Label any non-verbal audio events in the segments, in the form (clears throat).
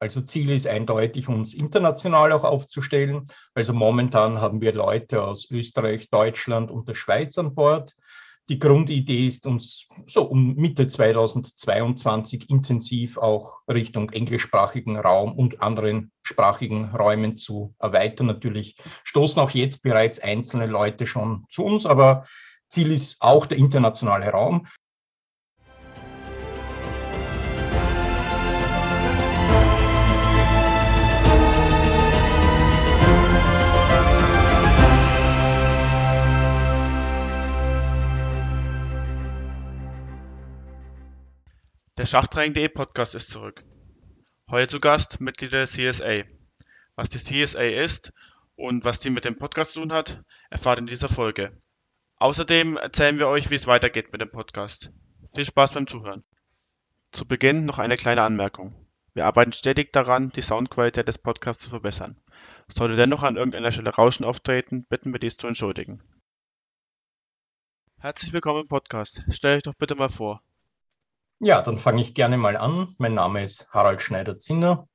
Also Ziel ist eindeutig, uns international auch aufzustellen. Also momentan haben wir Leute aus Österreich, Deutschland und der Schweiz an Bord. Die Grundidee ist, uns so um Mitte 2022 intensiv auch Richtung englischsprachigen Raum und anderen sprachigen Räumen zu erweitern. Natürlich stoßen auch jetzt bereits einzelne Leute schon zu uns, aber Ziel ist auch der internationale Raum. Der Schachtraining.de Podcast ist zurück. Heute zu Gast Mitglieder der CSA. Was die CSA ist und was die mit dem Podcast zu tun hat, erfahrt in dieser Folge. Außerdem erzählen wir euch, wie es weitergeht mit dem Podcast. Viel Spaß beim Zuhören. Zu Beginn noch eine kleine Anmerkung. Wir arbeiten stetig daran, die Soundqualität des Podcasts zu verbessern. Sollte dennoch an irgendeiner Stelle Rauschen auftreten, bitten wir dies zu entschuldigen. Herzlich willkommen im Podcast. Stellt euch doch bitte mal vor. Ja, dann fange ich gerne mal an. Mein Name ist Harald Schneider-Zinner.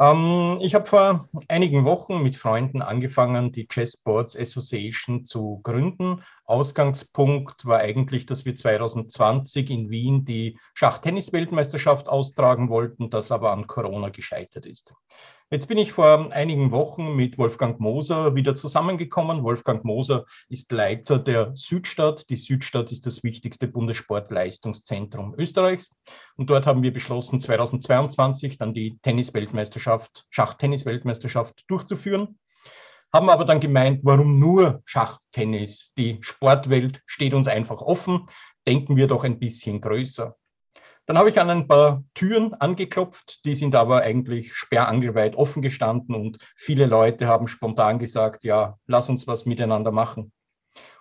Ähm, ich habe vor einigen Wochen mit Freunden angefangen, die Chess Boards Association zu gründen. Ausgangspunkt war eigentlich, dass wir 2020 in Wien die Schachtennis-Weltmeisterschaft austragen wollten, das aber an Corona gescheitert ist. Jetzt bin ich vor einigen Wochen mit Wolfgang Moser wieder zusammengekommen. Wolfgang Moser ist Leiter der Südstadt. Die Südstadt ist das wichtigste Bundessportleistungszentrum Österreichs. Und dort haben wir beschlossen, 2022 dann die Tennisweltmeisterschaft, Schachtennis-Weltmeisterschaft durchzuführen. Haben aber dann gemeint, warum nur Schachtennis? Die Sportwelt steht uns einfach offen. Denken wir doch ein bisschen größer. Dann habe ich an ein paar Türen angeklopft, die sind aber eigentlich sperrangelweit offen gestanden und viele Leute haben spontan gesagt, ja, lass uns was miteinander machen.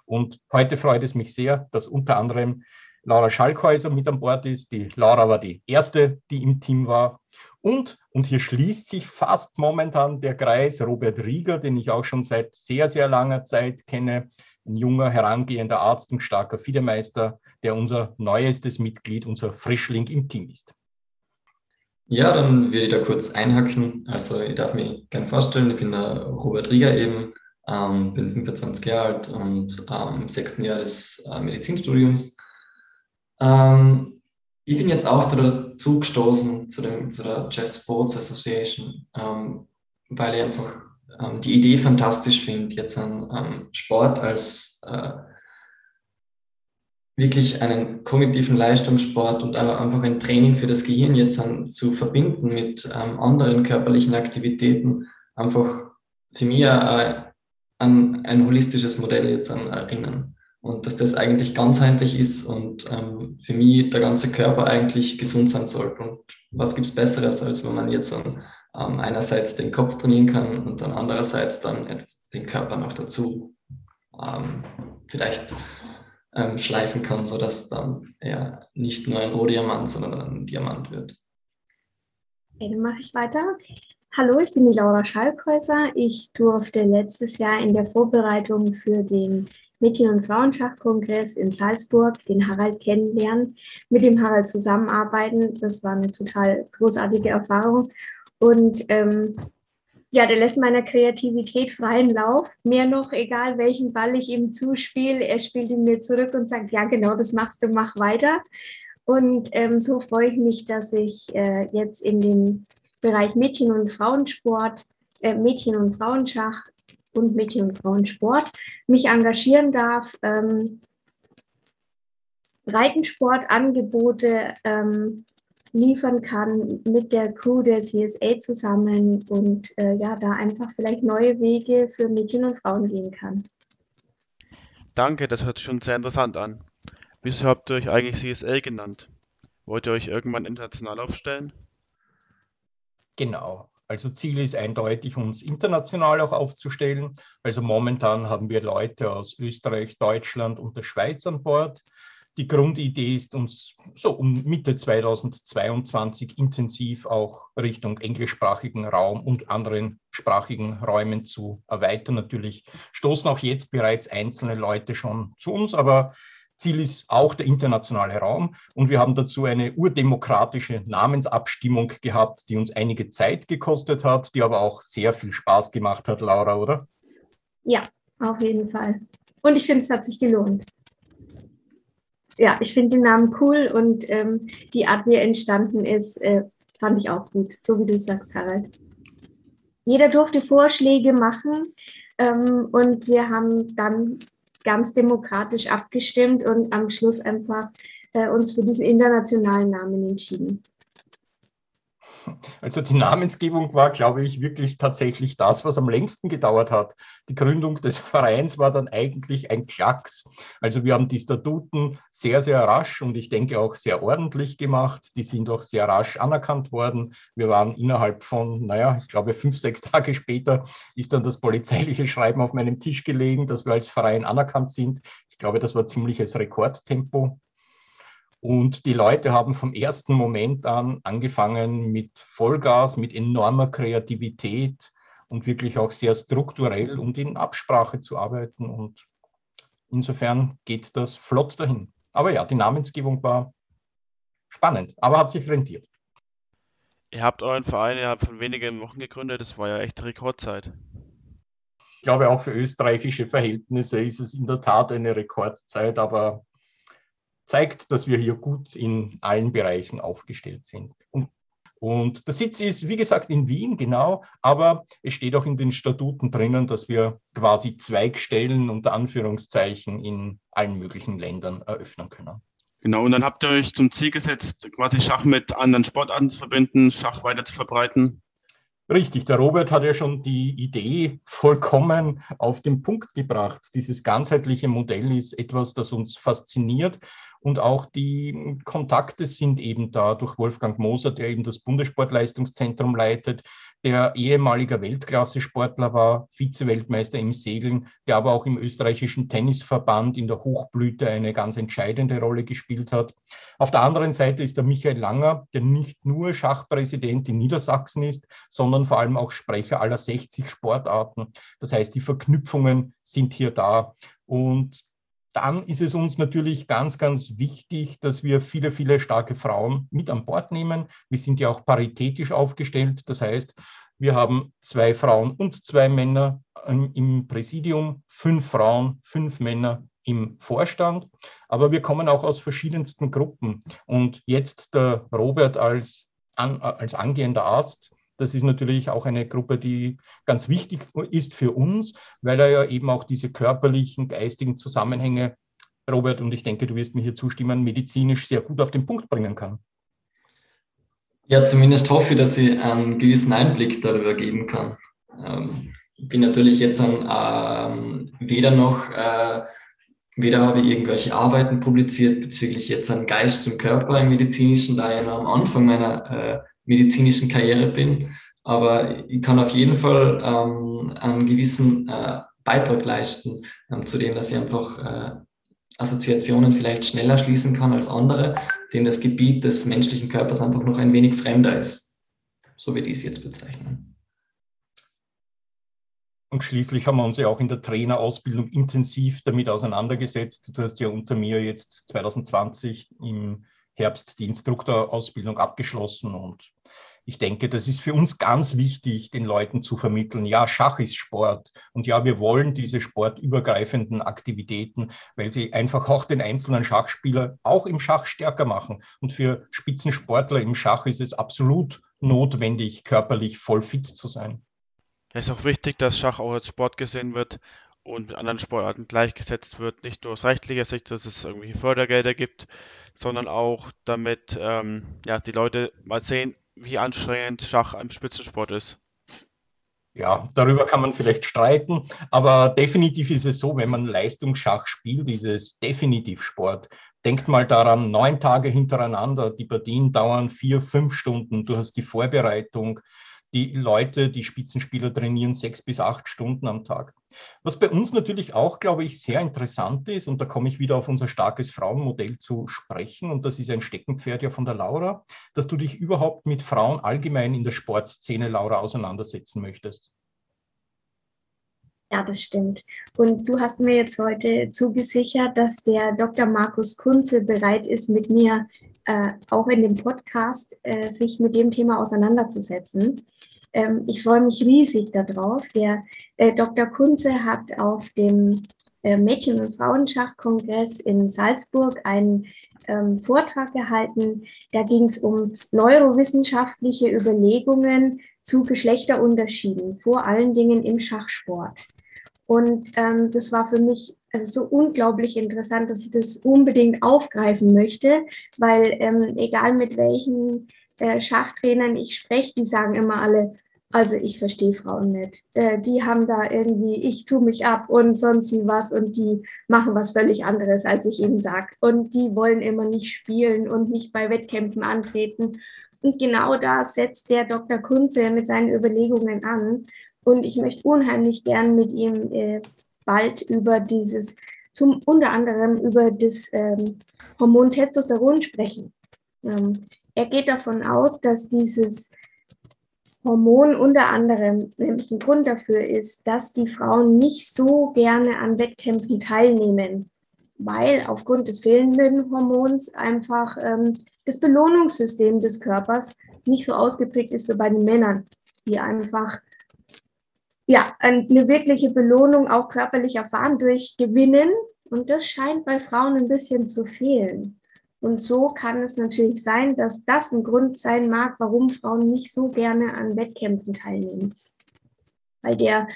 Und heute freut es mich sehr, dass unter anderem Laura Schalkhäuser mit an Bord ist. Die Laura war die erste, die im Team war. Und, und hier schließt sich fast momentan der Kreis, Robert Rieger, den ich auch schon seit sehr, sehr langer Zeit kenne, ein junger, herangehender Arzt und starker Fiedemeister, der unser neuestes Mitglied, unser Frischling im Team ist. Ja, dann würde ich da kurz einhacken. Also ich darf mich gerne vorstellen, ich bin der Robert Rieger eben, ähm, bin 25 Jahre alt und ähm, im sechsten Jahr des äh, Medizinstudiums. Ähm, ich bin jetzt auch dazu gestoßen zu, dem, zu der Jazz Sports Association, ähm, weil ich einfach ähm, die Idee fantastisch finde, jetzt einen ähm, Sport als äh, wirklich einen kognitiven Leistungssport und einfach ein Training für das Gehirn jetzt an, zu verbinden mit ähm, anderen körperlichen Aktivitäten, einfach für mich äh, an ein holistisches Modell jetzt an erinnern. Und dass das eigentlich ganzheitlich ist und ähm, für mich der ganze Körper eigentlich gesund sein sollte. Und was gibt es Besseres, als wenn man jetzt ähm, einerseits den Kopf trainieren kann und dann andererseits dann den Körper noch dazu ähm, vielleicht ähm, schleifen kann, sodass dann ja nicht nur ein Rohdiamant, sondern ein Diamant wird. Okay, dann mache ich weiter. Hallo, ich bin die Laura Schalkhäuser. Ich durfte letztes Jahr in der Vorbereitung für den Mädchen- und Frauenschachkongress in Salzburg den Harald kennenlernen, mit dem Harald zusammenarbeiten. Das war eine total großartige Erfahrung. Und ähm, ja, der lässt meiner Kreativität freien Lauf. Mehr noch, egal welchen Ball ich ihm zuspiele, er spielt ihn mir zurück und sagt, ja, genau, das machst du, mach weiter. Und ähm, so freue ich mich, dass ich äh, jetzt in den Bereich Mädchen- und Frauensport, äh, Mädchen- und Frauenschach und Mädchen- und Frauensport mich engagieren darf, ähm, Breitensportangebote ähm, liefern kann mit der Crew der CSA zusammen und äh, ja, da einfach vielleicht neue Wege für Mädchen und Frauen gehen kann. Danke, das hört sich schon sehr interessant an. Wieso habt ihr euch eigentlich CSA genannt? Wollt ihr euch irgendwann international aufstellen? Genau. Also Ziel ist eindeutig, uns international auch aufzustellen. Also momentan haben wir Leute aus Österreich, Deutschland und der Schweiz an Bord. Die Grundidee ist, uns so um Mitte 2022 intensiv auch Richtung englischsprachigen Raum und anderen sprachigen Räumen zu erweitern. Natürlich stoßen auch jetzt bereits einzelne Leute schon zu uns, aber Ziel ist auch der internationale Raum und wir haben dazu eine urdemokratische Namensabstimmung gehabt, die uns einige Zeit gekostet hat, die aber auch sehr viel Spaß gemacht hat, Laura, oder? Ja, auf jeden Fall. Und ich finde, es hat sich gelohnt. Ja, ich finde den Namen cool und ähm, die Art, wie er entstanden ist, äh, fand ich auch gut, so wie du sagst, Harald. Jeder durfte Vorschläge machen ähm, und wir haben dann ganz demokratisch abgestimmt und am Schluss einfach äh, uns für diesen internationalen Namen entschieden. Also die Namensgebung war, glaube ich, wirklich tatsächlich das, was am längsten gedauert hat. Die Gründung des (laughs) Vereins war dann eigentlich ein Klacks. Also wir haben die Statuten sehr, sehr rasch und ich denke auch sehr ordentlich gemacht. Die sind auch sehr rasch anerkannt worden. Wir waren innerhalb von, naja, ich glaube, fünf, sechs Tage später ist dann das polizeiliche Schreiben auf meinem Tisch gelegen, dass wir als Verein anerkannt sind. Ich glaube, das war ziemliches Rekordtempo. Und die Leute haben vom ersten Moment an angefangen mit Vollgas, mit enormer Kreativität und wirklich auch sehr strukturell und in Absprache zu arbeiten. Und insofern geht das flott dahin. Aber ja, die Namensgebung war spannend, aber hat sich rentiert. Ihr habt euren Verein innerhalb von wenigen Wochen gegründet. Das war ja echt Rekordzeit. Ich glaube, auch für österreichische Verhältnisse ist es in der Tat eine Rekordzeit, aber zeigt, dass wir hier gut in allen Bereichen aufgestellt sind. Und, und der Sitz ist, wie gesagt, in Wien, genau, aber es steht auch in den Statuten drinnen, dass wir quasi Zweigstellen unter Anführungszeichen in allen möglichen Ländern eröffnen können. Genau, und dann habt ihr euch zum Ziel gesetzt, quasi Schach mit anderen Sportarten zu verbinden, Schach weiter zu verbreiten. Richtig, der Robert hat ja schon die Idee vollkommen auf den Punkt gebracht. Dieses ganzheitliche Modell ist etwas, das uns fasziniert und auch die Kontakte sind eben da durch Wolfgang Moser, der eben das Bundessportleistungszentrum leitet, der ehemaliger Weltklasse-Sportler war, Vize-Weltmeister im Segeln, der aber auch im österreichischen Tennisverband in der Hochblüte eine ganz entscheidende Rolle gespielt hat. Auf der anderen Seite ist der Michael Langer, der nicht nur Schachpräsident in Niedersachsen ist, sondern vor allem auch Sprecher aller 60 Sportarten. Das heißt, die Verknüpfungen sind hier da. Und dann ist es uns natürlich ganz, ganz wichtig, dass wir viele, viele starke Frauen mit an Bord nehmen. Wir sind ja auch paritätisch aufgestellt. Das heißt, wir haben zwei Frauen und zwei Männer im Präsidium, fünf Frauen, fünf Männer im Vorstand. Aber wir kommen auch aus verschiedensten Gruppen. Und jetzt der Robert als, als angehender Arzt das ist natürlich auch eine Gruppe, die ganz wichtig ist für uns, weil er ja eben auch diese körperlichen, geistigen Zusammenhänge, Robert, und ich denke, du wirst mir hier zustimmen, medizinisch sehr gut auf den Punkt bringen kann. Ja, zumindest hoffe ich, dass ich einen gewissen Einblick darüber geben kann. Ähm, ich bin natürlich jetzt an, ähm, weder noch, äh, weder habe ich irgendwelche Arbeiten publiziert bezüglich jetzt an Geist und Körper im Medizinischen, da ich am Anfang meiner äh, medizinischen Karriere bin. Aber ich kann auf jeden Fall ähm, einen gewissen äh, Beitrag leisten, ähm, zu dem, dass ich einfach äh, Assoziationen vielleicht schneller schließen kann als andere, denen das Gebiet des menschlichen Körpers einfach noch ein wenig fremder ist. So würde ich es jetzt bezeichnen. Und schließlich haben wir uns ja auch in der Trainerausbildung intensiv damit auseinandergesetzt. Du hast ja unter mir jetzt 2020 im Herbst die Instruktorausbildung abgeschlossen und ich denke, das ist für uns ganz wichtig, den Leuten zu vermitteln, ja, Schach ist Sport und ja, wir wollen diese sportübergreifenden Aktivitäten, weil sie einfach auch den einzelnen Schachspieler auch im Schach stärker machen. Und für Spitzensportler im Schach ist es absolut notwendig, körperlich voll fit zu sein. Es ist auch wichtig, dass Schach auch als Sport gesehen wird und mit anderen Sportarten gleichgesetzt wird. Nicht nur aus rechtlicher Sicht, dass es irgendwie Fördergelder gibt, sondern auch damit ähm, ja, die Leute mal sehen, wie anstrengend Schach ein Spitzensport ist. Ja, darüber kann man vielleicht streiten, aber definitiv ist es so, wenn man Leistungsschach spielt, ist es definitiv Sport. Denkt mal daran, neun Tage hintereinander, die Partien dauern vier, fünf Stunden, du hast die Vorbereitung, die Leute, die Spitzenspieler trainieren sechs bis acht Stunden am Tag. Was bei uns natürlich auch, glaube ich, sehr interessant ist, und da komme ich wieder auf unser starkes Frauenmodell zu sprechen, und das ist ein Steckenpferd ja von der Laura, dass du dich überhaupt mit Frauen allgemein in der Sportszene, Laura, auseinandersetzen möchtest. Ja, das stimmt. Und du hast mir jetzt heute zugesichert, dass der Dr. Markus Kunze bereit ist, mit mir äh, auch in dem Podcast äh, sich mit dem Thema auseinanderzusetzen. Ähm, ich freue mich riesig darauf. Der äh, Dr. Kunze hat auf dem äh, Mädchen- und Frauenschachkongress in Salzburg einen ähm, Vortrag gehalten. Da ging es um neurowissenschaftliche Überlegungen zu Geschlechterunterschieden, vor allen Dingen im Schachsport. Und ähm, das war für mich also so unglaublich interessant, dass ich das unbedingt aufgreifen möchte, weil ähm, egal mit welchen äh, Schachtrainern ich spreche, die sagen immer alle, also ich verstehe Frauen nicht. Äh, die haben da irgendwie, ich tue mich ab und sonst wie was und die machen was völlig anderes, als ich ihnen sage. Und die wollen immer nicht spielen und nicht bei Wettkämpfen antreten. Und genau da setzt der Dr. Kunze mit seinen Überlegungen an. Und ich möchte unheimlich gern mit ihm äh, bald über dieses, zum unter anderem über das ähm, Hormon Testosteron sprechen. Ähm, er geht davon aus, dass dieses Hormon unter anderem nämlich ein Grund dafür ist, dass die Frauen nicht so gerne an Wettkämpfen teilnehmen, weil aufgrund des fehlenden Hormons einfach ähm, das Belohnungssystem des Körpers nicht so ausgeprägt ist wie bei den Männern, die einfach ja, eine wirkliche Belohnung auch körperlich erfahren durch Gewinnen. Und das scheint bei Frauen ein bisschen zu fehlen. Und so kann es natürlich sein, dass das ein Grund sein mag, warum Frauen nicht so gerne an Wettkämpfen teilnehmen. Weil der,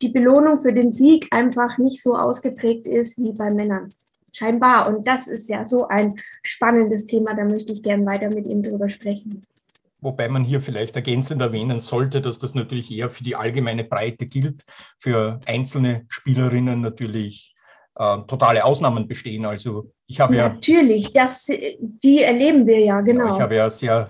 die Belohnung für den Sieg einfach nicht so ausgeprägt ist wie bei Männern. Scheinbar. Und das ist ja so ein spannendes Thema, da möchte ich gerne weiter mit ihm drüber sprechen. Wobei man hier vielleicht ergänzend erwähnen sollte, dass das natürlich eher für die allgemeine Breite gilt, für einzelne Spielerinnen natürlich äh, totale Ausnahmen bestehen. Also ich habe ja. Natürlich, das, die erleben wir ja, genau. Ich habe ja sehr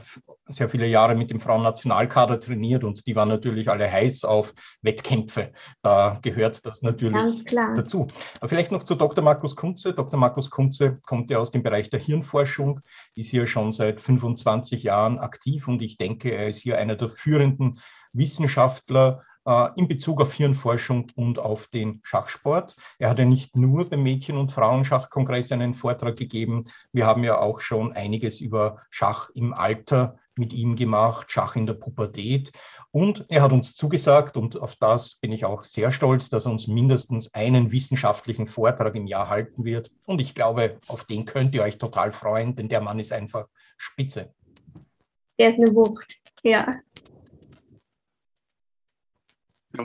sehr viele Jahre mit dem Frauennationalkader trainiert und die waren natürlich alle heiß auf Wettkämpfe. Da gehört das natürlich dazu. Aber vielleicht noch zu Dr. Markus Kunze. Dr. Markus Kunze kommt ja aus dem Bereich der Hirnforschung, ist hier schon seit 25 Jahren aktiv und ich denke, er ist hier einer der führenden Wissenschaftler in Bezug auf Hirnforschung und auf den Schachsport. Er hat ja nicht nur beim Mädchen- und Frauenschachkongress einen Vortrag gegeben. Wir haben ja auch schon einiges über Schach im Alter mit ihm gemacht, Schach in der Pubertät. Und er hat uns zugesagt, und auf das bin ich auch sehr stolz, dass er uns mindestens einen wissenschaftlichen Vortrag im Jahr halten wird. Und ich glaube, auf den könnt ihr euch total freuen, denn der Mann ist einfach spitze. Er ist eine Wucht, ja.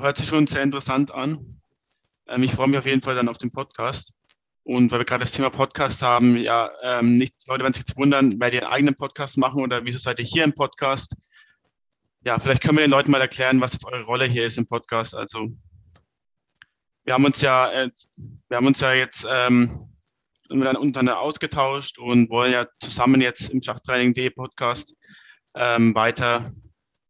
Hört sich schon sehr interessant an. Ähm, ich freue mich auf jeden Fall dann auf den Podcast. Und weil wir gerade das Thema Podcast haben, ja, ähm, nicht, Leute werden sich wundern, weil die einen eigenen Podcast machen oder wieso seid ihr hier im Podcast? Ja, vielleicht können wir den Leuten mal erklären, was jetzt eure Rolle hier ist im Podcast. Also, wir haben uns ja, äh, wir haben uns ja jetzt ähm, untereinander ausgetauscht und wollen ja zusammen jetzt im Schachtraining.de Podcast ähm, weiter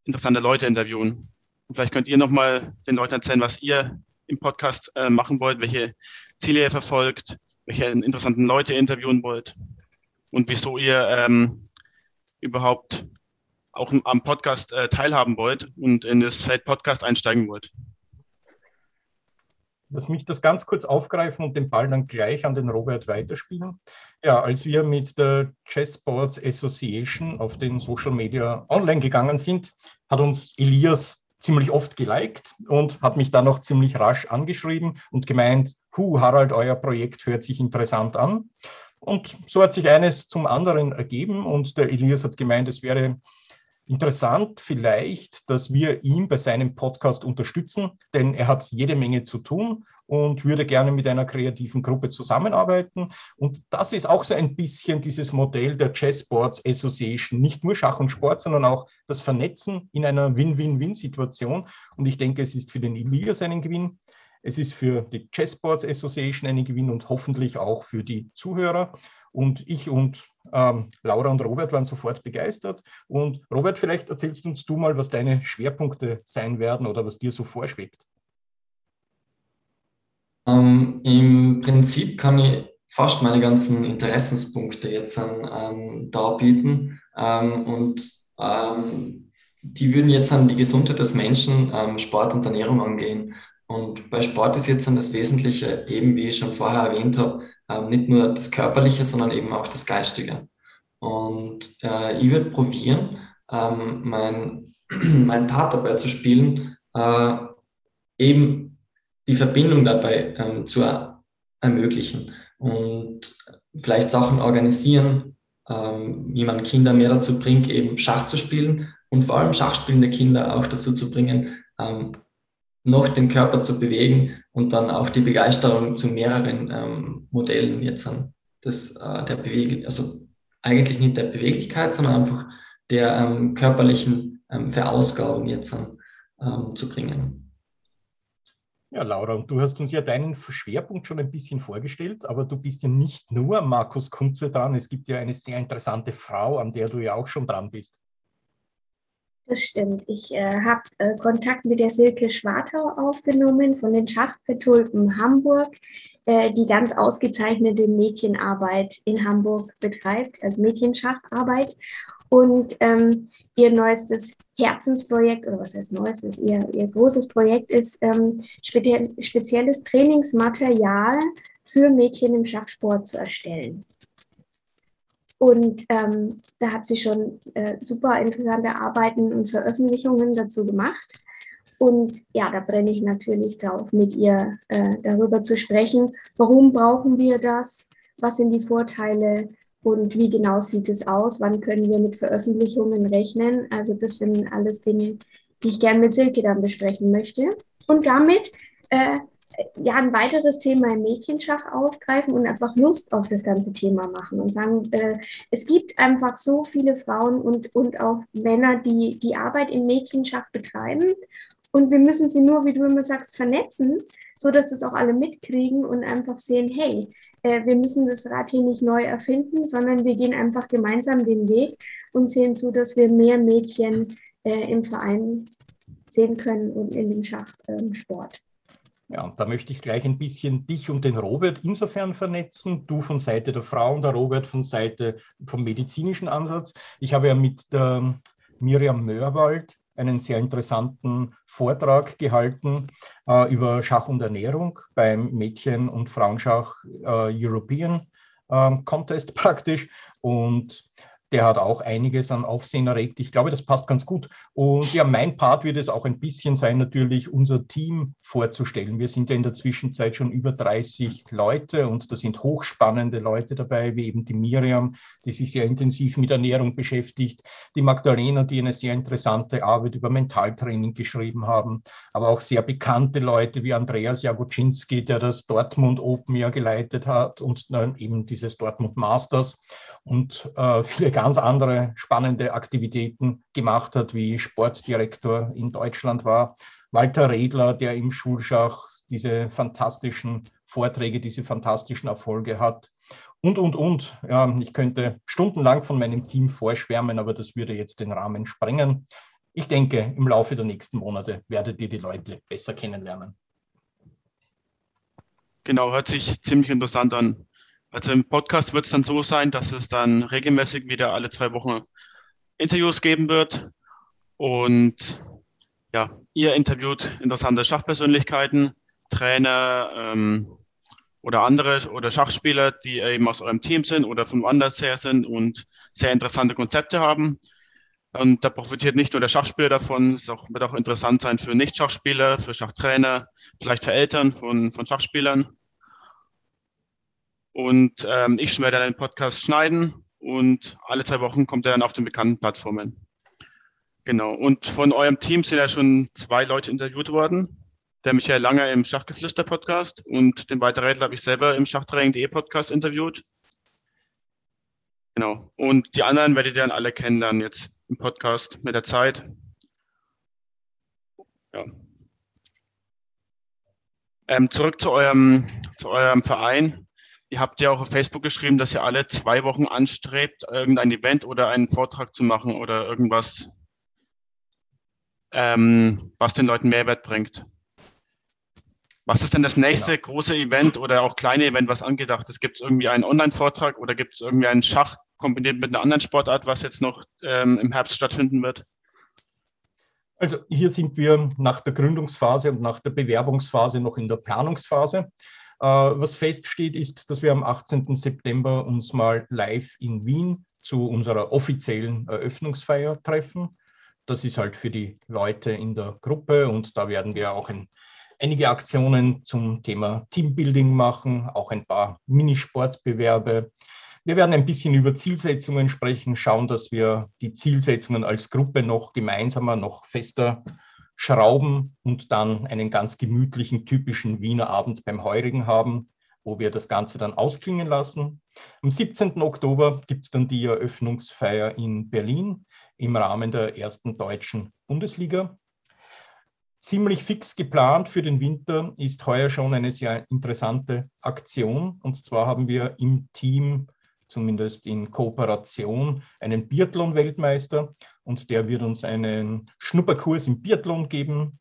interessante Leute interviewen. Vielleicht könnt ihr nochmal den Leuten erzählen, was ihr im Podcast äh, machen wollt, welche Ziele ihr verfolgt, welche interessanten Leute interviewen wollt und wieso ihr ähm, überhaupt auch am Podcast äh, teilhaben wollt und in das Feld Podcast einsteigen wollt. Lass mich das ganz kurz aufgreifen und den Ball dann gleich an den Robert weiterspielen. Ja, als wir mit der Chessboards Association auf den Social Media online gegangen sind, hat uns Elias ziemlich oft geliked und hat mich dann noch ziemlich rasch angeschrieben und gemeint, Hu, Harald, euer Projekt hört sich interessant an. Und so hat sich eines zum anderen ergeben und der Elias hat gemeint, es wäre interessant vielleicht, dass wir ihn bei seinem Podcast unterstützen, denn er hat jede Menge zu tun und würde gerne mit einer kreativen Gruppe zusammenarbeiten. Und das ist auch so ein bisschen dieses Modell der Chessboards Association, nicht nur Schach und Sport, sondern auch das Vernetzen in einer Win-Win-Win-Situation. Und ich denke, es ist für den Elias ein Gewinn, es ist für die Chessboards Association ein Gewinn und hoffentlich auch für die Zuhörer. Und ich und ähm, Laura und Robert waren sofort begeistert. Und Robert, vielleicht erzählst uns du mal, was deine Schwerpunkte sein werden oder was dir so vorschwebt. Ähm, Im Prinzip kann ich fast meine ganzen Interessenspunkte jetzt an, ähm, darbieten. Ähm, und ähm, die würden jetzt an die Gesundheit des Menschen, Sport und Ernährung angehen. Und bei Sport ist jetzt dann das Wesentliche, eben wie ich schon vorher erwähnt habe, nicht nur das Körperliche, sondern eben auch das Geistige. Und äh, ich würde probieren, ähm, mein, (clears throat) mein Part dabei zu spielen, äh, eben die Verbindung dabei ähm, zu ermöglichen und vielleicht Sachen organisieren, ähm, wie man Kinder mehr dazu bringt, eben Schach zu spielen und vor allem schachspielende Kinder auch dazu zu bringen, ähm, noch den Körper zu bewegen und dann auch die Begeisterung zu mehreren ähm, Modellen jetzt an das, äh, der Bewegung, also eigentlich nicht der Beweglichkeit, sondern einfach der ähm, körperlichen ähm, Verausgabung jetzt an, ähm, zu bringen. Ja, Laura, und du hast uns ja deinen Schwerpunkt schon ein bisschen vorgestellt, aber du bist ja nicht nur Markus Kunze dran, es gibt ja eine sehr interessante Frau, an der du ja auch schon dran bist. Das stimmt. Ich äh, habe äh, Kontakt mit der Silke Schwartau aufgenommen von den Schachpetulpen Hamburg, äh, die ganz ausgezeichnete Mädchenarbeit in Hamburg betreibt, also Mädchenschacharbeit. Und ähm, ihr neuestes Herzensprojekt, oder was heißt neuestes, ihr, ihr großes Projekt ist ähm, speziell, spezielles Trainingsmaterial für Mädchen im Schachsport zu erstellen. Und ähm, da hat sie schon äh, super interessante Arbeiten und Veröffentlichungen dazu gemacht. Und ja, da brenne ich natürlich drauf, mit ihr äh, darüber zu sprechen. Warum brauchen wir das? Was sind die Vorteile? Und wie genau sieht es aus? Wann können wir mit Veröffentlichungen rechnen? Also das sind alles Dinge, die ich gerne mit Silke dann besprechen möchte. Und damit äh, ja ein weiteres Thema im Mädchenschach aufgreifen und einfach Lust auf das ganze Thema machen und sagen, äh, es gibt einfach so viele Frauen und, und auch Männer, die die Arbeit im Mädchenschach betreiben und wir müssen sie nur, wie du immer sagst, vernetzen, so dass das auch alle mitkriegen und einfach sehen, hey, äh, wir müssen das Rad hier nicht neu erfinden, sondern wir gehen einfach gemeinsam den Weg und sehen zu, dass wir mehr Mädchen äh, im Verein sehen können und in dem Schachsport. Ähm, ja, und da möchte ich gleich ein bisschen dich und den Robert insofern vernetzen. Du von Seite der Frau und der Robert von Seite vom medizinischen Ansatz. Ich habe ja mit der Miriam Mörwald einen sehr interessanten Vortrag gehalten äh, über Schach und Ernährung beim Mädchen- und Frauenschach äh, European äh, Contest (laughs) praktisch. Und der hat auch einiges an Aufsehen erregt. Ich glaube, das passt ganz gut. Und ja, mein Part wird es auch ein bisschen sein, natürlich unser Team vorzustellen. Wir sind ja in der Zwischenzeit schon über 30 Leute und da sind hochspannende Leute dabei, wie eben die Miriam, die sich sehr intensiv mit Ernährung beschäftigt, die Magdalena, die eine sehr interessante Arbeit über Mentaltraining geschrieben haben, aber auch sehr bekannte Leute wie Andreas Jagoczynski, der das Dortmund Open ja geleitet hat und eben dieses Dortmund Masters und äh, viele ganz andere spannende Aktivitäten gemacht hat, wie Sportdirektor in Deutschland war. Walter Redler, der im Schulschach diese fantastischen Vorträge, diese fantastischen Erfolge hat. Und, und, und. Ja, ich könnte stundenlang von meinem Team vorschwärmen, aber das würde jetzt den Rahmen sprengen. Ich denke, im Laufe der nächsten Monate werdet ihr die Leute besser kennenlernen. Genau, hört sich ziemlich interessant an. Also im Podcast wird es dann so sein, dass es dann regelmäßig wieder alle zwei Wochen Interviews geben wird. Und ja, ihr interviewt interessante Schachpersönlichkeiten, Trainer ähm, oder andere oder Schachspieler, die eben aus eurem Team sind oder von woanders her sind und sehr interessante Konzepte haben. Und da profitiert nicht nur der Schachspieler davon, es auch, wird auch interessant sein für Nicht-Schachspieler, für Schachtrainer, vielleicht für Eltern von, von Schachspielern. Und ähm, ich werde dann den Podcast schneiden und alle zwei Wochen kommt er dann auf den bekannten Plattformen. Genau. Und von eurem Team sind ja schon zwei Leute interviewt worden. Der Michael Langer im Schachgeflüster-Podcast und den Walter Rädler habe ich selber im Schachtraining.de Podcast interviewt. Genau. Und die anderen werdet ihr dann alle kennen dann jetzt im Podcast mit der Zeit. Ja. Ähm, zurück zu eurem, zu eurem Verein. Ihr habt ja auch auf Facebook geschrieben, dass ihr alle zwei Wochen anstrebt, irgendein Event oder einen Vortrag zu machen oder irgendwas, ähm, was den Leuten Mehrwert bringt. Was ist denn das nächste genau. große Event oder auch kleine Event, was angedacht ist? Gibt es irgendwie einen Online-Vortrag oder gibt es irgendwie einen Schach kombiniert mit einer anderen Sportart, was jetzt noch ähm, im Herbst stattfinden wird? Also hier sind wir nach der Gründungsphase und nach der Bewerbungsphase noch in der Planungsphase. Äh, was feststeht, ist, dass wir am 18. September uns mal live in Wien zu unserer offiziellen Eröffnungsfeier treffen. Das ist halt für die Leute in der Gruppe und da werden wir auch ein, einige Aktionen zum Thema Teambuilding machen, auch ein paar Minisportbewerbe. Wir werden ein bisschen über Zielsetzungen sprechen, schauen, dass wir die Zielsetzungen als Gruppe noch gemeinsamer, noch fester schrauben und dann einen ganz gemütlichen, typischen Wiener Abend beim Heurigen haben, wo wir das Ganze dann ausklingen lassen. Am 17. Oktober gibt es dann die Eröffnungsfeier in Berlin im Rahmen der ersten deutschen Bundesliga. Ziemlich fix geplant für den Winter ist heuer schon eine sehr interessante Aktion. Und zwar haben wir im Team zumindest in Kooperation, einen Biathlon-Weltmeister und der wird uns einen Schnupperkurs im Biathlon geben.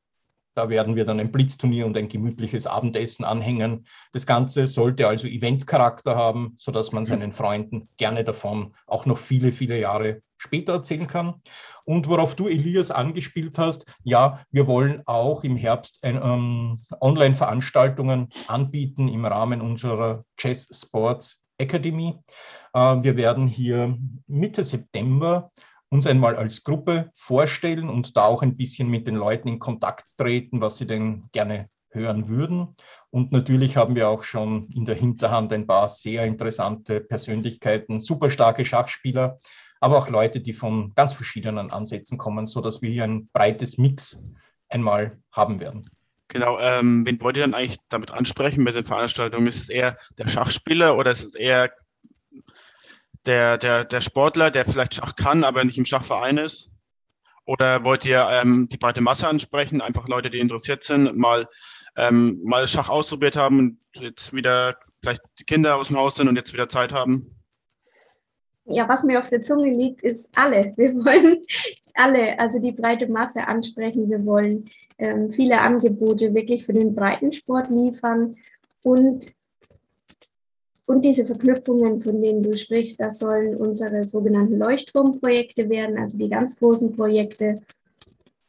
Da werden wir dann ein Blitzturnier und ein gemütliches Abendessen anhängen. Das Ganze sollte also Eventcharakter haben, sodass man seinen Freunden gerne davon auch noch viele, viele Jahre später erzählen kann. Und worauf du, Elias, angespielt hast, ja, wir wollen auch im Herbst ähm, Online-Veranstaltungen anbieten im Rahmen unserer Chess Sports Academy. Äh, wir werden hier Mitte September uns einmal als Gruppe vorstellen und da auch ein bisschen mit den Leuten in Kontakt treten, was sie denn gerne hören würden. Und natürlich haben wir auch schon in der Hinterhand ein paar sehr interessante Persönlichkeiten, super starke Schachspieler, aber auch Leute, die von ganz verschiedenen Ansätzen kommen, sodass wir hier ein breites Mix einmal haben werden. Genau, ähm, wen wollt ihr dann eigentlich damit ansprechen mit den Veranstaltungen? Ist es eher der Schachspieler oder ist es eher der, der, der Sportler, der vielleicht Schach kann, aber nicht im Schachverein ist? Oder wollt ihr ähm, die breite Masse ansprechen, einfach Leute, die interessiert sind, mal, ähm, mal Schach ausprobiert haben und jetzt wieder vielleicht die Kinder aus dem Haus sind und jetzt wieder Zeit haben? Ja, was mir auf der Zunge liegt, ist alle. Wir wollen alle, also die breite Masse ansprechen. Wir wollen ähm, viele Angebote wirklich für den Breitensport liefern und und diese Verknüpfungen, von denen du sprichst, das sollen unsere sogenannten Leuchtturmprojekte werden, also die ganz großen Projekte.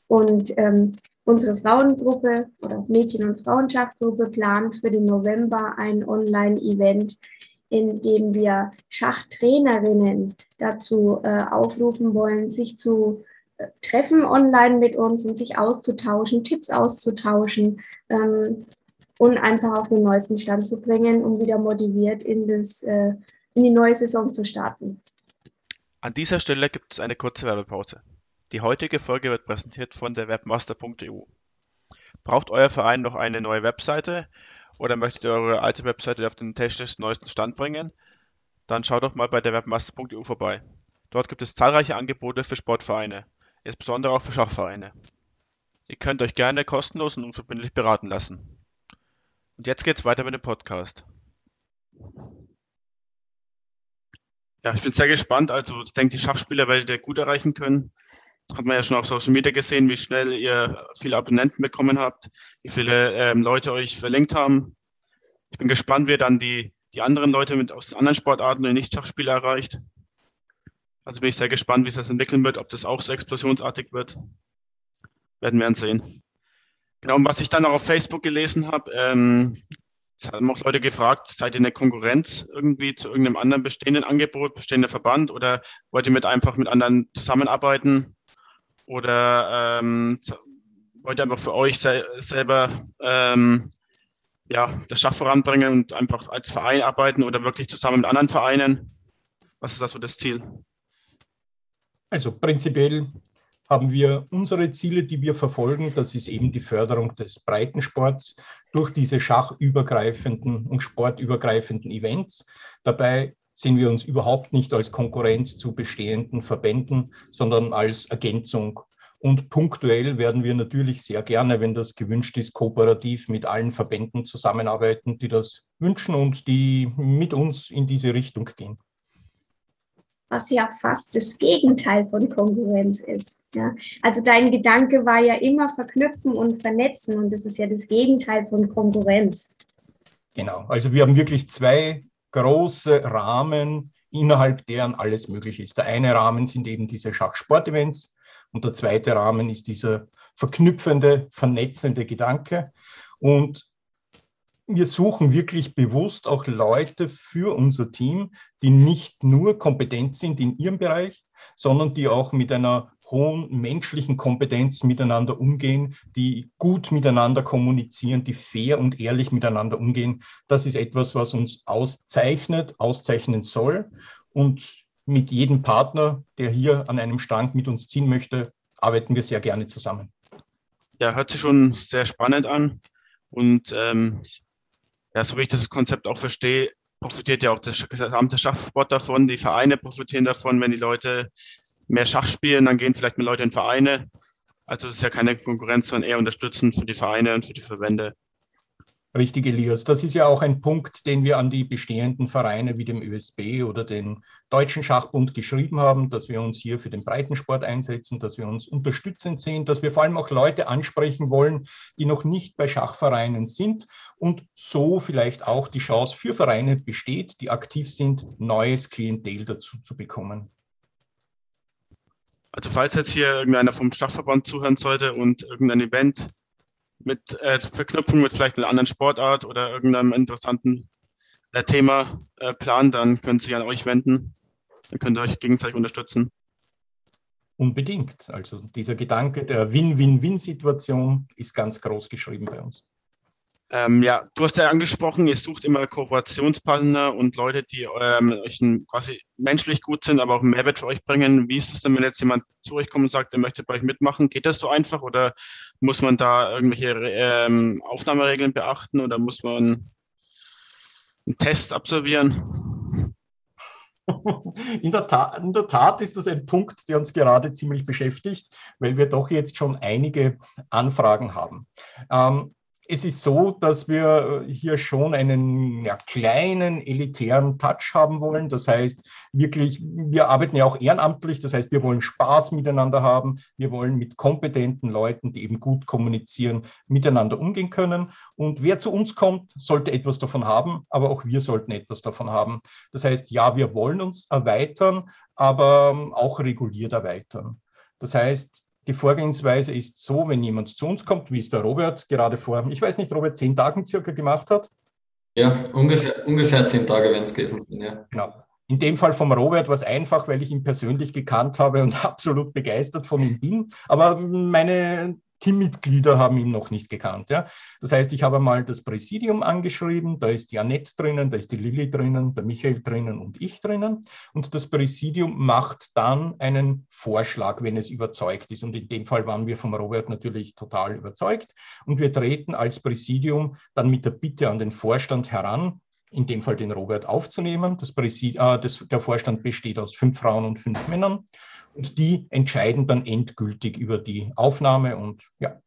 Und ähm, unsere Frauengruppe oder Mädchen- und Frauenschachgruppe plant für den November ein Online-Event, in dem wir Schachtrainerinnen dazu äh, aufrufen wollen, sich zu treffen online mit uns und sich auszutauschen, Tipps auszutauschen, ähm, und einfach auf den neuesten Stand zu bringen, um wieder motiviert in, das, äh, in die neue Saison zu starten. An dieser Stelle gibt es eine kurze Werbepause. Die heutige Folge wird präsentiert von der webmaster.eu. Braucht euer Verein noch eine neue Webseite oder möchtet ihr eure alte Webseite auf den technisch neuesten Stand bringen? Dann schaut doch mal bei der webmaster.eu vorbei. Dort gibt es zahlreiche Angebote für Sportvereine, insbesondere auch für Schachvereine. Ihr könnt euch gerne kostenlos und unverbindlich beraten lassen. Und jetzt geht's weiter mit dem Podcast. Ja, ich bin sehr gespannt. Also ich denke, die Schachspieler werdet ihr gut erreichen können. Das hat man ja schon auf Social Media gesehen, wie schnell ihr viele Abonnenten bekommen habt, wie viele ähm, Leute euch verlinkt haben. Ich bin gespannt, wie ihr dann die, die anderen Leute mit aus anderen Sportarten und Nicht-Schachspieler erreicht. Also bin ich sehr gespannt, wie sich das entwickeln wird, ob das auch so explosionsartig wird. Werden wir dann sehen. Genau, und was ich dann auch auf Facebook gelesen habe, ähm, es haben auch Leute gefragt, seid ihr eine Konkurrenz irgendwie zu irgendeinem anderen bestehenden Angebot, bestehender Verband oder wollt ihr mit einfach mit anderen zusammenarbeiten oder ähm, wollt ihr einfach für euch se selber ähm, ja, das Schach voranbringen und einfach als Verein arbeiten oder wirklich zusammen mit anderen Vereinen? Was ist das so das Ziel? Also prinzipiell haben wir unsere Ziele, die wir verfolgen. Das ist eben die Förderung des Breitensports durch diese schachübergreifenden und sportübergreifenden Events. Dabei sehen wir uns überhaupt nicht als Konkurrenz zu bestehenden Verbänden, sondern als Ergänzung. Und punktuell werden wir natürlich sehr gerne, wenn das gewünscht ist, kooperativ mit allen Verbänden zusammenarbeiten, die das wünschen und die mit uns in diese Richtung gehen was ja fast das Gegenteil von Konkurrenz ist. Ja? Also dein Gedanke war ja immer verknüpfen und vernetzen und das ist ja das Gegenteil von Konkurrenz. Genau, also wir haben wirklich zwei große Rahmen, innerhalb deren alles möglich ist. Der eine Rahmen sind eben diese Schachsportevents Und der zweite Rahmen ist dieser verknüpfende, vernetzende Gedanke. Und wir suchen wirklich bewusst auch Leute für unser Team, die nicht nur kompetent sind in ihrem Bereich, sondern die auch mit einer hohen menschlichen Kompetenz miteinander umgehen, die gut miteinander kommunizieren, die fair und ehrlich miteinander umgehen. Das ist etwas, was uns auszeichnet, auszeichnen soll. Und mit jedem Partner, der hier an einem Strang mit uns ziehen möchte, arbeiten wir sehr gerne zusammen. Ja, hört sich schon sehr spannend an. Und ähm, ja, so wie ich das Konzept auch verstehe, profitiert ja auch der gesamte Schachsport davon. Die Vereine profitieren davon, wenn die Leute mehr Schach spielen, dann gehen vielleicht mehr Leute in Vereine. Also es ist ja keine Konkurrenz, sondern eher unterstützend für die Vereine und für die Verbände. Richtig, Elias. Das ist ja auch ein Punkt, den wir an die bestehenden Vereine wie dem ÖSB oder den Deutschen Schachbund geschrieben haben, dass wir uns hier für den Breitensport einsetzen, dass wir uns unterstützend sehen, dass wir vor allem auch Leute ansprechen wollen, die noch nicht bei Schachvereinen sind und so vielleicht auch die Chance für Vereine besteht, die aktiv sind, neues Klientel dazu zu bekommen. Also falls jetzt hier irgendeiner vom Schachverband zuhören sollte und irgendein Event mit äh, Verknüpfung mit vielleicht einer anderen Sportart oder irgendeinem interessanten äh, Thema äh, planen, dann können Sie sich an euch wenden. Dann könnt ihr euch gegenseitig unterstützen. Unbedingt. Also dieser Gedanke der Win-Win-Win-Situation ist ganz groß geschrieben bei uns. Ähm, ja, du hast ja angesprochen, ihr sucht immer Kooperationspartner und Leute, die ähm, euch quasi menschlich gut sind, aber auch Mehrwert für euch bringen. Wie ist es denn, wenn jetzt jemand zu euch kommt und sagt, er möchte bei euch mitmachen? Geht das so einfach oder muss man da irgendwelche ähm, Aufnahmeregeln beachten oder muss man einen Test absolvieren? (laughs) In der, Tat, in der, Tat, ist das ein Punkt, der uns gerade ziemlich beschäftigt, weil wir doch jetzt schon einige Anfragen haben. Ähm, es ist so, dass wir hier schon einen ja, kleinen elitären Touch haben wollen. Das heißt, wirklich, wir arbeiten ja auch ehrenamtlich. Das heißt, wir wollen Spaß miteinander haben. Wir wollen mit kompetenten Leuten, die eben gut kommunizieren, miteinander umgehen können. Und wer zu uns kommt, sollte etwas davon haben, aber auch wir sollten etwas davon haben. Das heißt, ja, wir wollen uns erweitern, aber auch reguliert erweitern. Das heißt, die Vorgehensweise ist so, wenn jemand zu uns kommt, wie es der Robert gerade vor, ich weiß nicht, Robert, zehn Tagen circa gemacht hat. Ja, ungefähr, ungefähr zehn Tage werden es gewesen sein, ja. Genau. In dem Fall vom Robert war es einfach, weil ich ihn persönlich gekannt habe und (laughs) absolut begeistert von ihm bin. Aber meine Teammitglieder haben ihn noch nicht gekannt. Ja? Das heißt, ich habe mal das Präsidium angeschrieben, da ist die Annette drinnen, da ist die Lilly drinnen, der Michael drinnen und ich drinnen. Und das Präsidium macht dann einen Vorschlag, wenn es überzeugt ist. Und in dem Fall waren wir vom Robert natürlich total überzeugt. Und wir treten als Präsidium dann mit der Bitte an den Vorstand heran, in dem Fall den Robert aufzunehmen. Das äh, das, der Vorstand besteht aus fünf Frauen und fünf Männern. Und die entscheiden dann endgültig über die Aufnahme. Und ja,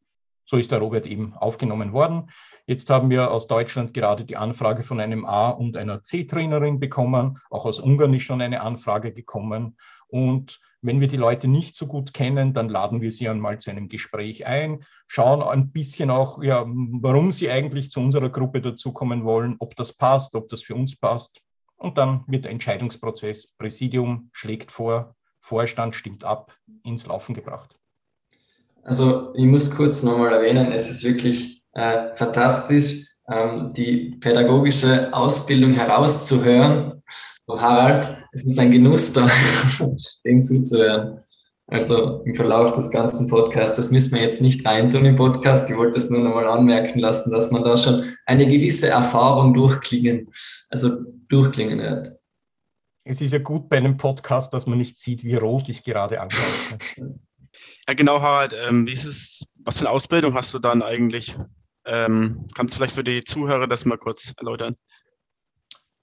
so ist der Robert eben aufgenommen worden. Jetzt haben wir aus Deutschland gerade die Anfrage von einem A- und einer C-Trainerin bekommen. Auch aus Ungarn ist schon eine Anfrage gekommen. Und wenn wir die Leute nicht so gut kennen, dann laden wir sie einmal zu einem Gespräch ein, schauen ein bisschen auch, ja, warum sie eigentlich zu unserer Gruppe dazukommen wollen, ob das passt, ob das für uns passt. Und dann wird der Entscheidungsprozess, Präsidium schlägt vor, Vorstand stimmt ab, ins Laufen gebracht. Also ich muss kurz nochmal erwähnen, es ist wirklich äh, fantastisch, ähm, die pädagogische Ausbildung herauszuhören. Und Harald, es ist ein Genuss da, (laughs) dem zuzuhören. Also im Verlauf des ganzen Podcasts, das müssen wir jetzt nicht reintun im Podcast. Ich wollte es nur nochmal anmerken lassen, dass man da schon eine gewisse Erfahrung durchklingen, also durchklingen hört. Es ist ja gut bei einem Podcast, dass man nicht sieht, wie rot ich gerade anschaue. (laughs) Ja, genau, Harald. Ähm, wie ist es, was für eine Ausbildung hast du dann eigentlich? Ähm, kannst du vielleicht für die Zuhörer das mal kurz erläutern?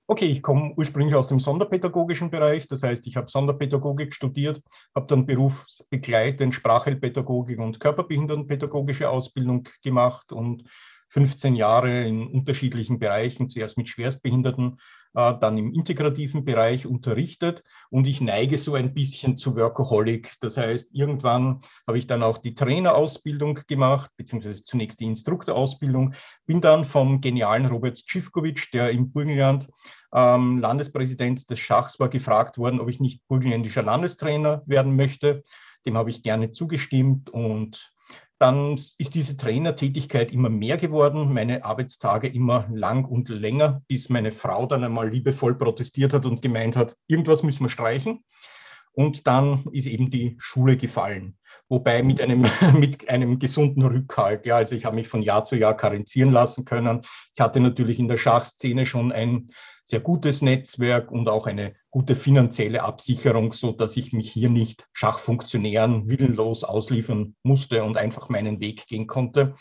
Okay, ich komme ursprünglich aus dem sonderpädagogischen Bereich. Das heißt, ich habe Sonderpädagogik studiert, habe dann berufsbegleitend Sprachheilpädagogik und Körperbehindertenpädagogische Ausbildung gemacht und 15 Jahre in unterschiedlichen Bereichen, zuerst mit Schwerstbehinderten, dann im integrativen Bereich unterrichtet und ich neige so ein bisschen zu Workaholic. Das heißt, irgendwann habe ich dann auch die Trainerausbildung gemacht, beziehungsweise zunächst die Instruktorausbildung, bin dann vom genialen Robert Civkovic, der im Burgenland ähm, Landespräsident des Schachs war, gefragt worden, ob ich nicht burgenländischer Landestrainer werden möchte. Dem habe ich gerne zugestimmt und dann ist diese Trainertätigkeit immer mehr geworden, meine Arbeitstage immer lang und länger, bis meine Frau dann einmal liebevoll protestiert hat und gemeint hat, irgendwas müssen wir streichen. Und dann ist eben die Schule gefallen. Wobei mit einem, (laughs) mit einem gesunden Rückhalt. Ja, also ich habe mich von Jahr zu Jahr karenzieren lassen können. Ich hatte natürlich in der Schachszene schon ein sehr gutes Netzwerk und auch eine gute finanzielle Absicherung, so dass ich mich hier nicht Schachfunktionären willenlos ausliefern musste und einfach meinen Weg gehen konnte.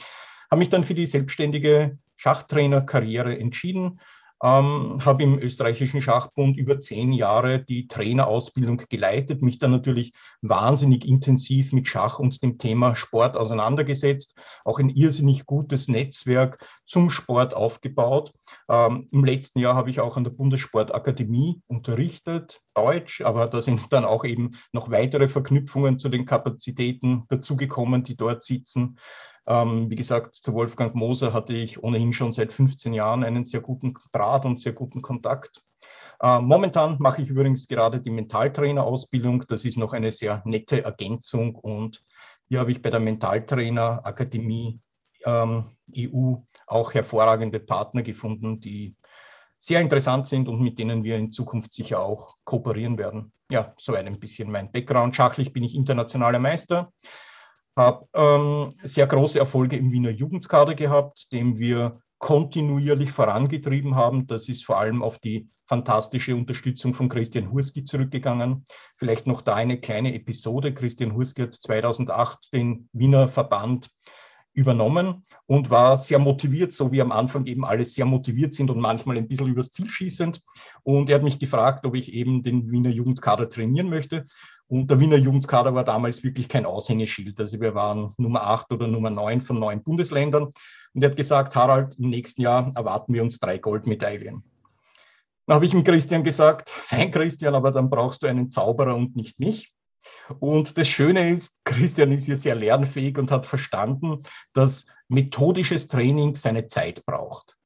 Habe mich dann für die selbstständige Schachtrainerkarriere entschieden ähm, habe im österreichischen Schachbund über zehn Jahre die Trainerausbildung geleitet, mich dann natürlich wahnsinnig intensiv mit Schach und dem Thema Sport auseinandergesetzt, auch ein irrsinnig gutes Netzwerk zum Sport aufgebaut. Ähm, Im letzten Jahr habe ich auch an der Bundessportakademie unterrichtet, Deutsch, aber da sind dann auch eben noch weitere Verknüpfungen zu den Kapazitäten dazugekommen, die dort sitzen. Ähm, wie gesagt, zu Wolfgang Moser hatte ich ohnehin schon seit 15 Jahren einen sehr guten Draht und sehr guten Kontakt. Äh, momentan mache ich übrigens gerade die Mentaltrainer-Ausbildung. Das ist noch eine sehr nette Ergänzung und hier habe ich bei der Mentaltrainer Akademie ähm, EU auch hervorragende Partner gefunden, die sehr interessant sind und mit denen wir in Zukunft sicher auch kooperieren werden. Ja, soweit ein bisschen mein Background. Schachlich bin ich internationaler Meister habe ähm, sehr große Erfolge im Wiener Jugendkader gehabt, dem wir kontinuierlich vorangetrieben haben. Das ist vor allem auf die fantastische Unterstützung von Christian Hurski zurückgegangen. Vielleicht noch da eine kleine Episode. Christian Hurski hat 2008 den Wiener Verband übernommen und war sehr motiviert, so wie am Anfang eben alle sehr motiviert sind und manchmal ein bisschen übers Ziel schießend. Und er hat mich gefragt, ob ich eben den Wiener Jugendkader trainieren möchte. Und der Wiener Jugendkader war damals wirklich kein Aushängeschild. Also wir waren Nummer 8 oder Nummer 9 von neun Bundesländern. Und er hat gesagt, Harald, im nächsten Jahr erwarten wir uns drei Goldmedaillen. Dann habe ich ihm Christian gesagt, (laughs) fein Christian, aber dann brauchst du einen Zauberer und nicht mich. Und das Schöne ist, Christian ist hier sehr lernfähig und hat verstanden, dass methodisches Training seine Zeit braucht.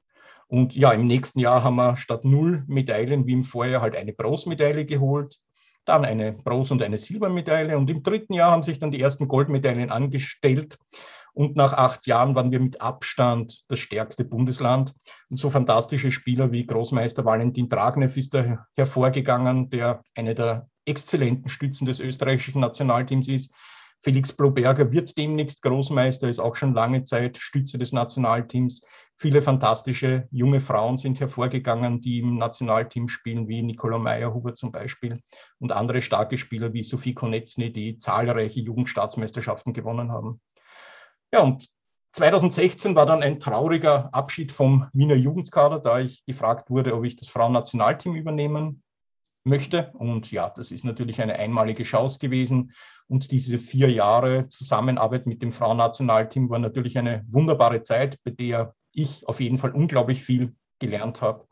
Und ja, im nächsten Jahr haben wir statt null Medaillen wie im Vorjahr halt eine Bronzemedaille geholt dann eine Bronze- und eine Silbermedaille. Und im dritten Jahr haben sich dann die ersten Goldmedaillen angestellt. Und nach acht Jahren waren wir mit Abstand das stärkste Bundesland. Und so fantastische Spieler wie Großmeister Valentin Dragnev ist da hervorgegangen, der eine der exzellenten Stützen des österreichischen Nationalteams ist. Felix Bloberger wird demnächst Großmeister, ist auch schon lange Zeit Stütze des Nationalteams. Viele fantastische junge Frauen sind hervorgegangen, die im Nationalteam spielen, wie Nicola Meyerhuber zum Beispiel und andere starke Spieler wie Sophie Konetzny, die zahlreiche Jugendstaatsmeisterschaften gewonnen haben. Ja, und 2016 war dann ein trauriger Abschied vom Wiener Jugendkader, da ich gefragt wurde, ob ich das Frauennationalteam übernehmen möchte. Und ja, das ist natürlich eine einmalige Chance gewesen. Und diese vier Jahre Zusammenarbeit mit dem Frauennationalteam war natürlich eine wunderbare Zeit, bei der ich auf jeden Fall unglaublich viel gelernt habe.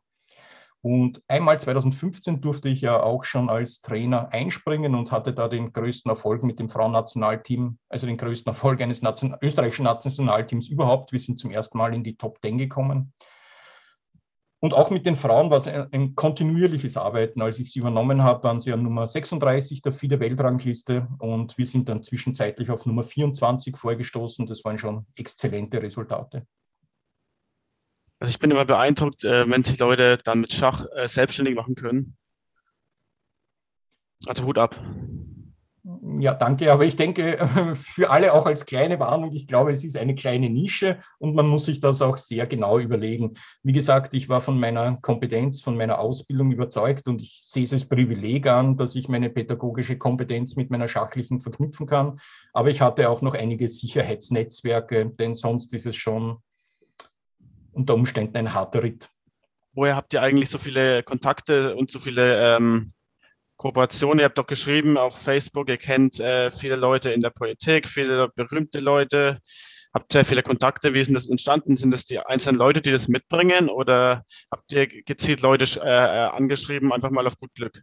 Und einmal 2015 durfte ich ja auch schon als Trainer einspringen und hatte da den größten Erfolg mit dem Frauennationalteam, also den größten Erfolg eines Nation österreichischen Nationalteams überhaupt. Wir sind zum ersten Mal in die Top 10 gekommen. Und auch mit den Frauen war es ein, ein kontinuierliches Arbeiten. Als ich sie übernommen habe, waren sie an Nummer 36 der FIDE-Weltrangliste und wir sind dann zwischenzeitlich auf Nummer 24 vorgestoßen. Das waren schon exzellente Resultate. Also ich bin immer beeindruckt, äh, wenn sich Leute dann mit Schach äh, selbstständig machen können. Also Hut ab. Ja, danke. Aber ich denke, (laughs) für alle auch als kleine Warnung, ich glaube, es ist eine kleine Nische und man muss sich das auch sehr genau überlegen. Wie gesagt, ich war von meiner Kompetenz, von meiner Ausbildung überzeugt und ich sehe es als Privileg an, dass ich meine pädagogische Kompetenz mit meiner schachlichen verknüpfen kann. Aber ich hatte auch noch einige Sicherheitsnetzwerke, denn sonst ist es schon unter Umständen ein harter Ritt. Woher habt ihr eigentlich so viele Kontakte und so viele ähm, Kooperationen? Ihr habt doch geschrieben auf Facebook, ihr kennt äh, viele Leute in der Politik, viele berühmte Leute, habt sehr viele Kontakte. Wie sind das entstanden? Sind das die einzelnen Leute, die das mitbringen oder habt ihr gezielt Leute äh, äh angeschrieben, einfach mal auf gut Glück?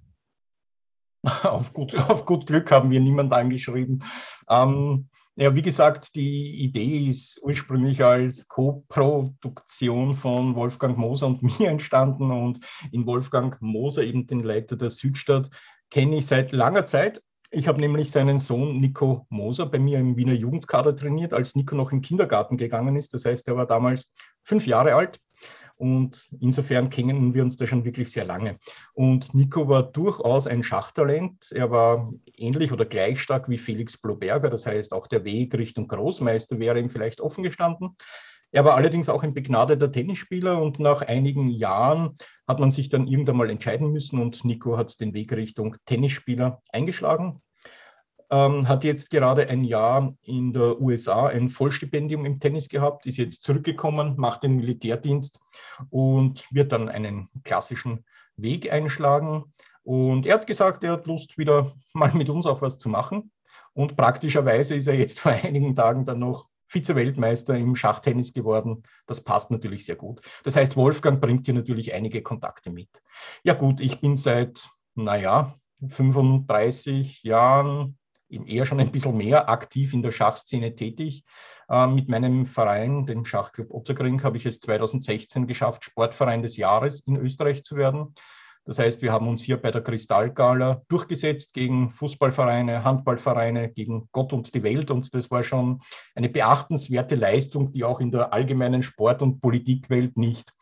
(laughs) Auf gut, auf gut Glück haben wir niemanden angeschrieben. Ähm, ja, wie gesagt, die Idee ist ursprünglich als Co-Produktion von Wolfgang Moser und (laughs) mir entstanden und in Wolfgang Moser, eben den Leiter der Südstadt, kenne ich seit langer Zeit. Ich habe nämlich seinen Sohn Nico Moser bei mir im Wiener Jugendkader trainiert, als Nico noch den Kindergarten gegangen ist. Das heißt, er war damals fünf Jahre alt. Und insofern kennen wir uns da schon wirklich sehr lange. Und Nico war durchaus ein Schachtalent. Er war ähnlich oder gleich stark wie Felix Bloberger. Das heißt, auch der Weg Richtung Großmeister wäre ihm vielleicht offen gestanden. Er war allerdings auch ein begnadeter Tennisspieler und nach einigen Jahren hat man sich dann irgendwann mal entscheiden müssen und Nico hat den Weg Richtung Tennisspieler eingeschlagen. Ähm, hat jetzt gerade ein Jahr in der USA ein Vollstipendium im Tennis gehabt, ist jetzt zurückgekommen, macht den Militärdienst und wird dann einen klassischen Weg einschlagen. Und er hat gesagt, er hat Lust, wieder mal mit uns auch was zu machen. Und praktischerweise ist er jetzt (laughs) vor einigen Tagen dann noch Vize-Weltmeister im Schachtennis geworden. Das passt natürlich sehr gut. Das heißt, Wolfgang bringt hier natürlich einige Kontakte mit. Ja gut, ich bin seit, naja, 35 Jahren, eher schon ein bisschen mehr aktiv in der Schachszene tätig. Äh, mit meinem Verein, dem Schachclub Otterkring, habe ich es 2016 geschafft, Sportverein des Jahres in Österreich zu werden. Das heißt, wir haben uns hier bei der Kristallgala durchgesetzt gegen Fußballvereine, Handballvereine, gegen Gott und die Welt. Und das war schon eine beachtenswerte Leistung, die auch in der allgemeinen Sport- und Politikwelt nicht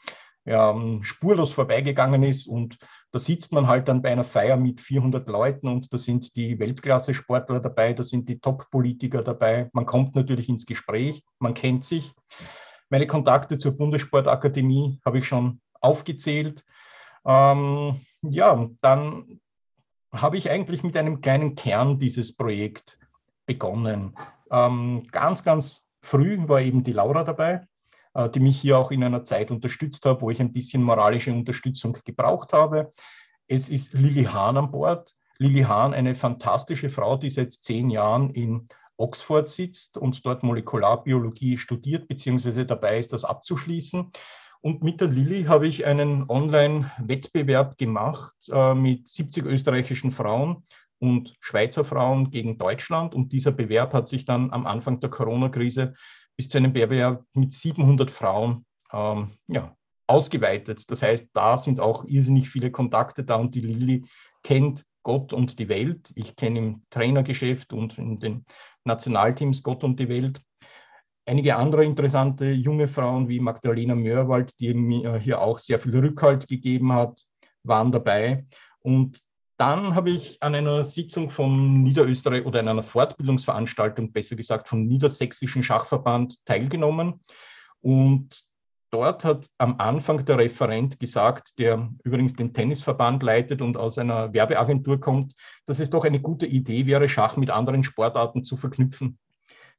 ja, spurlos vorbeigegangen ist. Und da sitzt man halt dann bei einer Feier mit 400 Leuten und da sind die Weltklasse-Sportler dabei, da sind die Top-Politiker dabei. Man kommt natürlich ins Gespräch, man kennt sich. Meine Kontakte zur Bundessportakademie habe ich schon aufgezählt. Ähm, ja, dann habe ich eigentlich mit einem kleinen Kern dieses Projekt begonnen. Ähm, ganz, ganz früh war eben die Laura dabei, die mich hier auch in einer Zeit unterstützt hat, wo ich ein bisschen moralische Unterstützung gebraucht habe. Es ist Lili Hahn an Bord. Lili Hahn, eine fantastische Frau, die seit zehn Jahren in Oxford sitzt und dort Molekularbiologie studiert, beziehungsweise dabei ist, das abzuschließen. Und mit der Lilly habe ich einen Online-Wettbewerb gemacht äh, mit 70 österreichischen Frauen und Schweizer Frauen gegen Deutschland. Und dieser Bewerb hat sich dann am Anfang der Corona-Krise bis zu einem Bewerb mit 700 Frauen ähm, ja, ausgeweitet. Das heißt, da sind auch irrsinnig viele Kontakte da und die Lilly kennt Gott und die Welt. Ich kenne im Trainergeschäft und in den Nationalteams Gott und die Welt einige andere interessante junge Frauen wie Magdalena Mörwald, die mir hier auch sehr viel Rückhalt gegeben hat, waren dabei. Und dann habe ich an einer Sitzung vom Niederösterreich oder an einer Fortbildungsveranstaltung, besser gesagt vom Niedersächsischen Schachverband teilgenommen. Und dort hat am Anfang der Referent gesagt, der übrigens den Tennisverband leitet und aus einer Werbeagentur kommt, dass es doch eine gute Idee wäre, Schach mit anderen Sportarten zu verknüpfen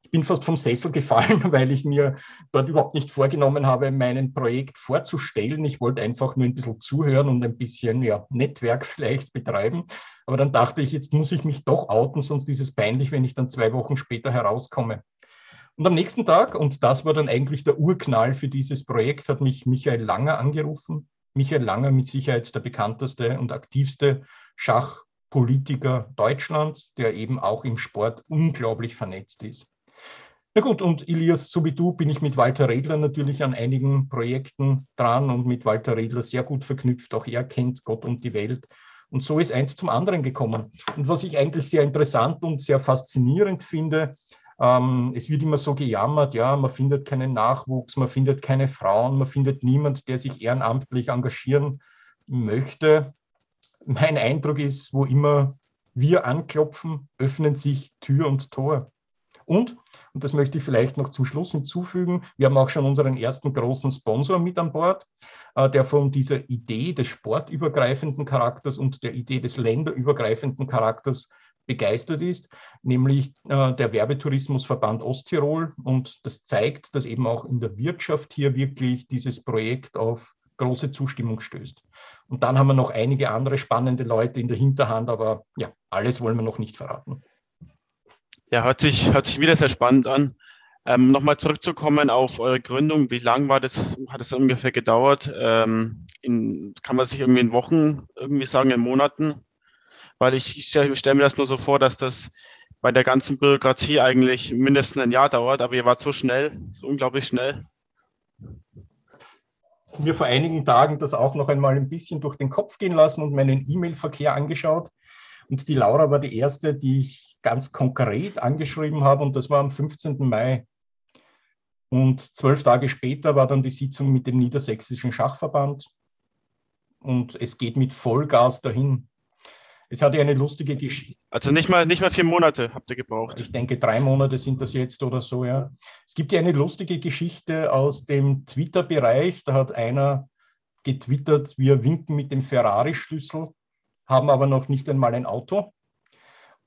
ich bin fast vom Sessel gefallen, (laughs) weil ich mir dort überhaupt nicht vorgenommen habe, mein Projekt vorzustellen. Ich wollte einfach nur ein bisschen zuhören und ein bisschen ja, Netzwerk (laughs) vielleicht betreiben. Aber dann dachte ich, jetzt muss ich mich doch outen, sonst ist es peinlich, wenn ich dann zwei Wochen später herauskomme. Und am nächsten Tag, und das war dann eigentlich der Urknall für dieses Projekt, hat mich Michael Langer angerufen. Michael Langer mit Sicherheit der bekannteste und aktivste Schachpolitiker Deutschlands, der eben auch im Sport unglaublich vernetzt ist. Na gut, und Elias, so wie du bin ich mit Walter Redler natürlich an einigen Projekten dran und mit Walter Redler sehr gut verknüpft. Auch er kennt Gott und die Welt. Und so ist eins zum anderen gekommen. Und was ich eigentlich sehr interessant und sehr faszinierend finde, ähm, es wird immer so gejammert, ja, man findet keinen Nachwuchs, man findet keine Frauen, man findet niemand, der sich ehrenamtlich engagieren möchte. Mein Eindruck ist, wo immer wir anklopfen, öffnen sich Tür und Tor. Und und das möchte ich vielleicht noch zum Schluss hinzufügen. Wir haben auch schon unseren ersten großen Sponsor mit an Bord, äh, der von dieser Idee des sportübergreifenden Charakters und der Idee des länderübergreifenden Charakters begeistert ist, nämlich äh, der Werbetourismusverband Osttirol. Und das zeigt, dass eben auch in der Wirtschaft hier wirklich dieses Projekt auf große Zustimmung stößt. Und dann haben wir noch einige andere spannende Leute in der Hinterhand, aber ja, alles wollen wir noch nicht verraten. Ja, hört sich, hört sich wieder sehr spannend an. Ähm, Nochmal zurückzukommen auf eure Gründung. Wie lang war das, hat es ungefähr gedauert? Ähm, in, kann man sich irgendwie in Wochen irgendwie sagen, in Monaten? Weil ich, ich stelle stell mir das nur so vor, dass das bei der ganzen Bürokratie eigentlich mindestens ein Jahr dauert, aber ihr wart so schnell, so unglaublich schnell. Mir vor einigen Tagen das auch noch einmal ein bisschen durch den Kopf gehen lassen und meinen E-Mail-Verkehr angeschaut. Und die Laura war die erste, die ich ganz konkret angeschrieben habe und das war am 15. Mai. Und zwölf Tage später war dann die Sitzung mit dem Niedersächsischen Schachverband und es geht mit Vollgas dahin. Es hatte eine lustige Geschichte. Also nicht mal, nicht mal vier Monate habt ihr gebraucht. Ich denke, drei Monate sind das jetzt oder so, ja. Es gibt ja eine lustige Geschichte aus dem Twitter-Bereich. Da hat einer getwittert, wir winken mit dem Ferrari-Schlüssel, haben aber noch nicht einmal ein Auto.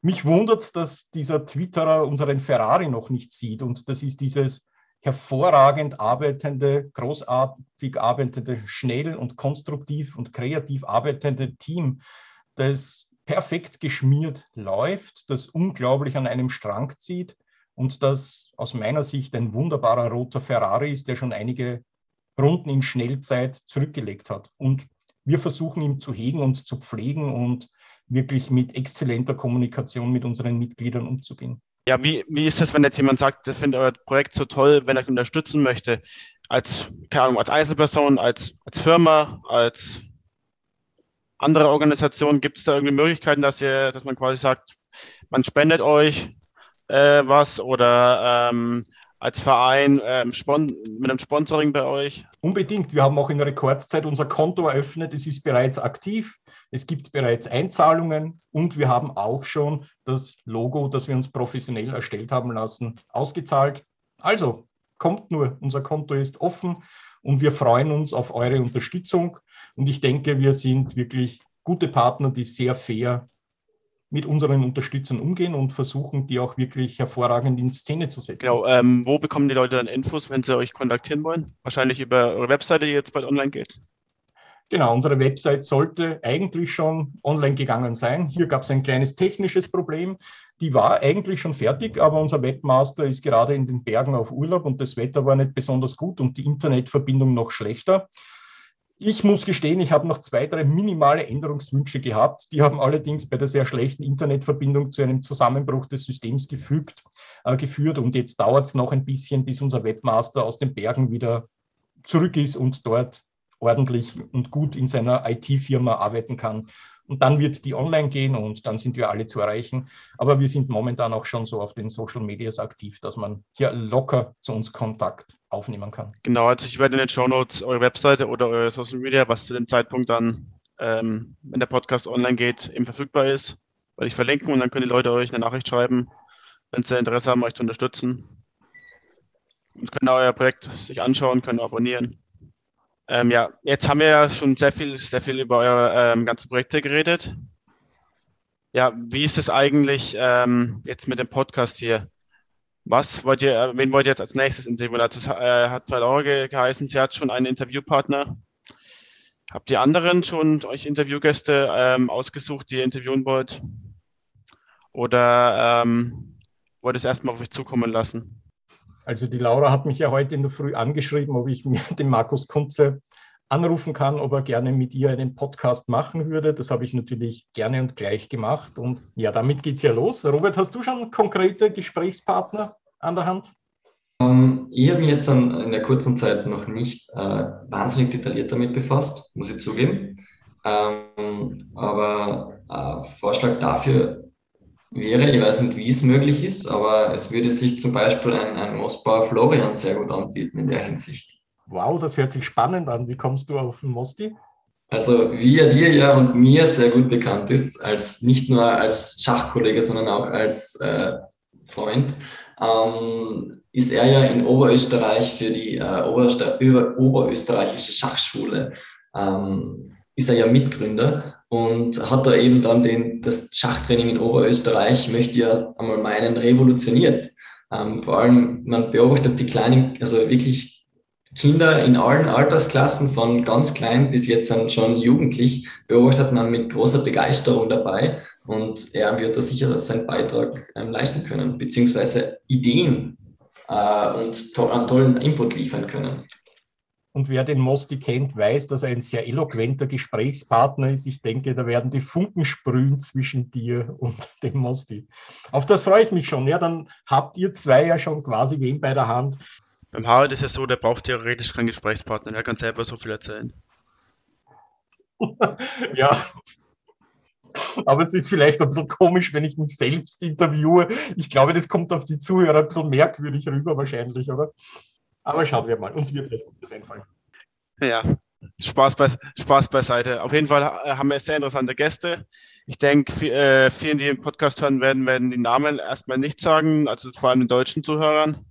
Mich wundert, dass dieser Twitterer unseren Ferrari noch nicht sieht. Und das ist dieses hervorragend arbeitende, großartig arbeitende, schnell und konstruktiv und kreativ arbeitende Team, das perfekt geschmiert läuft, das unglaublich an einem Strang zieht und das aus meiner Sicht ein wunderbarer roter Ferrari ist, der schon einige Runden in Schnellzeit zurückgelegt hat. Und wir versuchen ihn zu hegen und zu pflegen und wirklich mit exzellenter Kommunikation mit unseren Mitgliedern umzugehen. Ja, wie, wie ist das, wenn jetzt jemand sagt, der findet euer Projekt so toll, wenn er euch unterstützen möchte? Als, keine Ahnung, als Einzelperson, als, als Firma, als andere Organisationen, gibt es da irgendwie Möglichkeiten, dass ihr, dass man quasi sagt, man spendet euch äh, was oder ähm, als Verein ähm, mit einem Sponsoring bei euch? Unbedingt. Wir haben auch in Rekordzeit unser Konto eröffnet. Es ist bereits aktiv. Es gibt bereits Einzahlungen und wir haben auch schon das Logo, das wir uns professionell erstellt haben lassen, ausgezahlt. Also kommt nur, unser Konto ist offen und wir freuen uns auf eure Unterstützung. Und ich denke, wir sind wirklich gute Partner, die sehr fair mit unseren Unterstützern umgehen und versuchen, die auch wirklich hervorragend in Szene zu setzen. Genau, ähm, wo bekommen die Leute dann Infos, wenn sie euch kontaktieren wollen? Wahrscheinlich über eure Webseite, die jetzt bald online geht. Genau, unsere Website sollte eigentlich schon online gegangen sein. Hier gab es ein kleines technisches Problem. Die war eigentlich schon fertig, aber unser Webmaster ist gerade in den Bergen auf Urlaub und das Wetter war nicht besonders gut und die Internetverbindung noch schlechter. Ich muss gestehen, ich habe noch zwei, drei minimale Änderungswünsche gehabt. Die haben allerdings bei der sehr schlechten Internetverbindung zu einem Zusammenbruch des Systems gefügt, äh, geführt. Und jetzt dauert es noch ein bisschen, bis unser Webmaster aus den Bergen wieder zurück ist und dort ordentlich und gut in seiner IT-Firma arbeiten kann. Und dann wird die online gehen und dann sind wir alle zu erreichen. Aber wir sind momentan auch schon so auf den Social Medias aktiv, dass man hier locker zu uns Kontakt aufnehmen kann. Genau, also ich werde in den Show Notes eure Webseite oder eure Social Media, was zu dem Zeitpunkt dann, ähm, wenn der Podcast online geht, eben verfügbar ist, werde ich verlinken und dann können die Leute euch eine Nachricht schreiben, wenn sie Interesse haben, euch zu unterstützen. Und können euer Projekt sich anschauen, können abonnieren. Ähm, ja, jetzt haben wir ja schon sehr viel, sehr viel über eure ähm, ganzen Projekte geredet. Ja, wie ist es eigentlich ähm, jetzt mit dem Podcast hier? Was wollt ihr, wen wollt ihr jetzt als nächstes interviewen? Das äh, hat zwei Laura geheißen, sie hat schon einen Interviewpartner. Habt ihr anderen schon euch Interviewgäste ähm, ausgesucht, die ihr interviewen wollt? Oder ähm, wollt ihr es erstmal auf euch zukommen lassen? Also die Laura hat mich ja heute in der Früh angeschrieben, ob ich mir (laughs) den Markus Kunze anrufen kann, ob er gerne mit ihr einen Podcast machen würde. Das habe ich natürlich gerne und gleich gemacht. Und ja, damit geht es ja los. Robert, hast du schon konkrete Gesprächspartner an der Hand? Um, ähm, ich habe mich jetzt an, in der kurzen Zeit noch nicht äh, wahnsinnig detailliert damit befasst, muss ich zugeben. Ähm, aber äh, Vorschlag dafür wäre. Ich weiß nicht, wie es möglich ist, aber es würde sich zum Beispiel ein, ein Mossbauer Florian sehr gut anbieten in der Hinsicht. Wow, das hört sich spannend an. Wie kommst du auf den Mosti? Also, wie er dir ja und mir sehr gut bekannt ist, als nicht nur als Schachkollege, sondern auch als äh, Freund, ähm, ist er ja in Oberösterreich für die äh, Oberöster Oberösterreichische Schachschule, ähm, ist er ja Mitgründer und hat da eben dann den, das Schachtraining in Oberösterreich, möchte ja einmal meinen, revolutioniert. Ähm, vor allem, man beobachtet die kleinen, also wirklich Kinder in allen Altersklassen, von ganz klein bis jetzt dann schon jugendlich, beobachtet man mit großer Begeisterung dabei und er wird da sicher seinen Beitrag ähm, leisten können, beziehungsweise Ideen äh, und to einen tollen Input liefern können. Und wer den Mosti kennt, weiß, dass er ein sehr eloquenter Gesprächspartner ist. Ich denke, da werden die Funken sprühen zwischen dir und (laughs) dem Mosti. Auf das freue ich mich schon. Ja, dann habt ihr zwei ja schon quasi wen bei der Hand. Beim Harald ist es so, der braucht theoretisch keinen Gesprächspartner. Der kann selber so viel erzählen. (laughs) ja. Aber es ist vielleicht ein bisschen komisch, wenn ich mich selbst interviewe. Ich glaube, das kommt auf die Zuhörer ein bisschen merkwürdig rüber wahrscheinlich, oder? Aber schauen wir mal, uns wird was Gutes einfallen. Ja, Spaß, be Spaß beiseite. Auf jeden Fall äh, haben wir sehr interessante Gäste. Ich denke, äh, vielen, die den Podcast hören werden, werden die Namen erstmal nicht sagen, also vor allem den deutschen Zuhörern.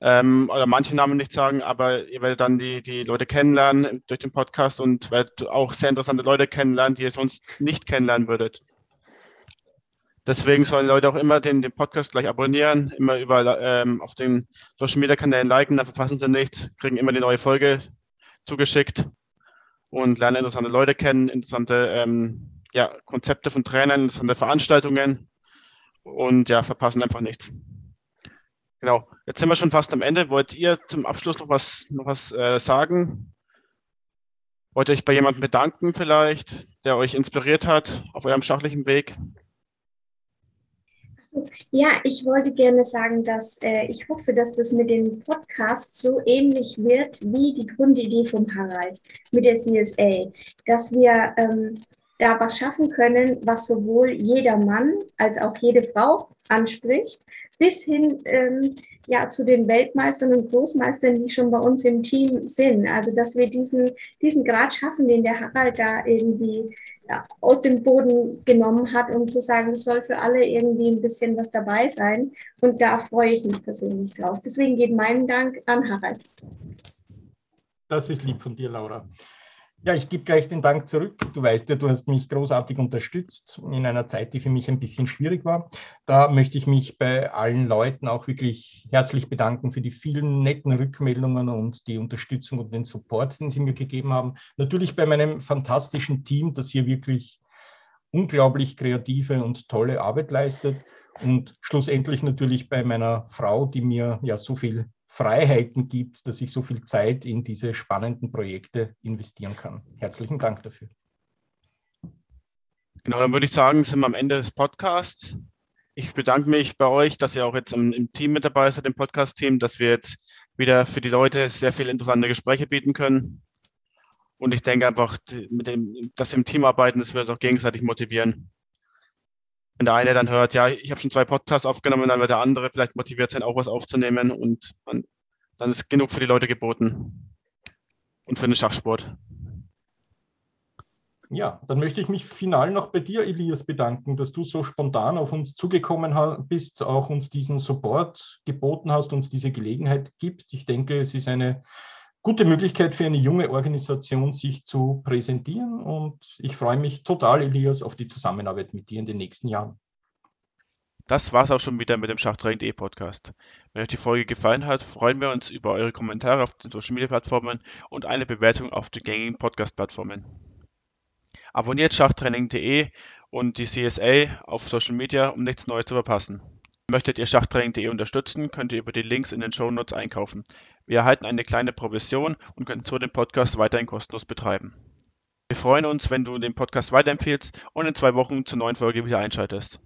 Ähm, oder manche Namen nicht sagen, aber ihr werdet dann die, die Leute kennenlernen durch den Podcast und werdet auch sehr interessante Leute kennenlernen, die ihr sonst nicht kennenlernen würdet. Deswegen sollen Leute auch immer den, den Podcast gleich abonnieren, immer überall ähm, auf den Social Media Kanälen liken, dann verpassen sie nichts, kriegen immer die neue Folge zugeschickt und lernen interessante Leute kennen, interessante ähm, ja, Konzepte von Trainern, interessante Veranstaltungen und ja, verpassen einfach nichts. Genau, jetzt sind wir schon fast am Ende. Wollt ihr zum Abschluss noch was, noch was äh, sagen? Wollt ihr euch bei jemandem bedanken vielleicht, der euch inspiriert hat auf eurem schachlichen Weg? Ja, ich wollte gerne sagen, dass äh, ich hoffe, dass das mit dem Podcast so ähnlich wird wie die Grundidee vom Harald mit der CSA, dass wir ähm, da was schaffen können, was sowohl jeder Mann als auch jede Frau anspricht, bis hin ähm, ja, zu den Weltmeistern und Großmeistern, die schon bei uns im Team sind. Also, dass wir diesen, diesen Grad schaffen, den der Harald da irgendwie aus dem Boden genommen hat, um zu sagen, es soll für alle irgendwie ein bisschen was dabei sein. Und da freue ich mich persönlich drauf. Deswegen geht mein Dank an Harald. Das ist lieb von dir, Laura. Ja, ich gebe gleich den Dank zurück. Du weißt ja, du hast mich großartig unterstützt in einer Zeit, die für mich ein bisschen schwierig war. Da möchte ich mich bei allen Leuten auch wirklich herzlich bedanken für die vielen netten Rückmeldungen und die Unterstützung und den Support, den sie mir gegeben haben. Natürlich bei meinem fantastischen Team, das hier wirklich unglaublich kreative und tolle Arbeit leistet. Und schlussendlich natürlich bei meiner Frau, die mir ja so viel Freiheiten gibt, dass ich so viel Zeit in diese spannenden Projekte investieren kann. Herzlichen Dank dafür. Genau, dann würde ich sagen, sind wir am Ende des Podcasts. Ich bedanke mich bei euch, dass ihr auch jetzt im, im Team mit dabei seid, im Podcast-Team, dass wir jetzt wieder für die Leute sehr viele interessante Gespräche bieten können. Und ich denke einfach, mit dem, dass wir im Team arbeiten, das wird auch gegenseitig motivieren. Wenn der eine dann hört, ja, ich habe schon zwei Podcasts aufgenommen, dann wird der andere vielleicht motiviert sein, auch was aufzunehmen und man, dann ist genug für die Leute geboten und für den Schachsport. Ja, dann möchte ich mich final noch bei dir, Elias, bedanken, dass du so spontan auf uns zugekommen bist, auch uns diesen Support geboten hast, uns diese Gelegenheit gibst. Ich denke, es ist eine gute Möglichkeit für eine junge Organisation, sich zu präsentieren. Und ich freue mich total, Elias, auf die Zusammenarbeit mit dir in den nächsten Jahren. Das war's auch schon wieder mit dem Schachtraining.de Podcast. Wenn euch die Folge gefallen hat, freuen wir uns über eure Kommentare auf den Social Media Plattformen und eine Bewertung auf den gängigen Podcast Plattformen. Abonniert Schachtraining.de und die CSA auf Social Media, um nichts Neues zu verpassen. Möchtet ihr Schachtraining.de unterstützen, könnt ihr über die Links in den Show Notes einkaufen. Wir erhalten eine kleine Provision und können so den Podcast weiterhin kostenlos betreiben. Wir freuen uns, wenn du den Podcast weiterempfehlst und in zwei Wochen zur neuen Folge wieder einschaltest.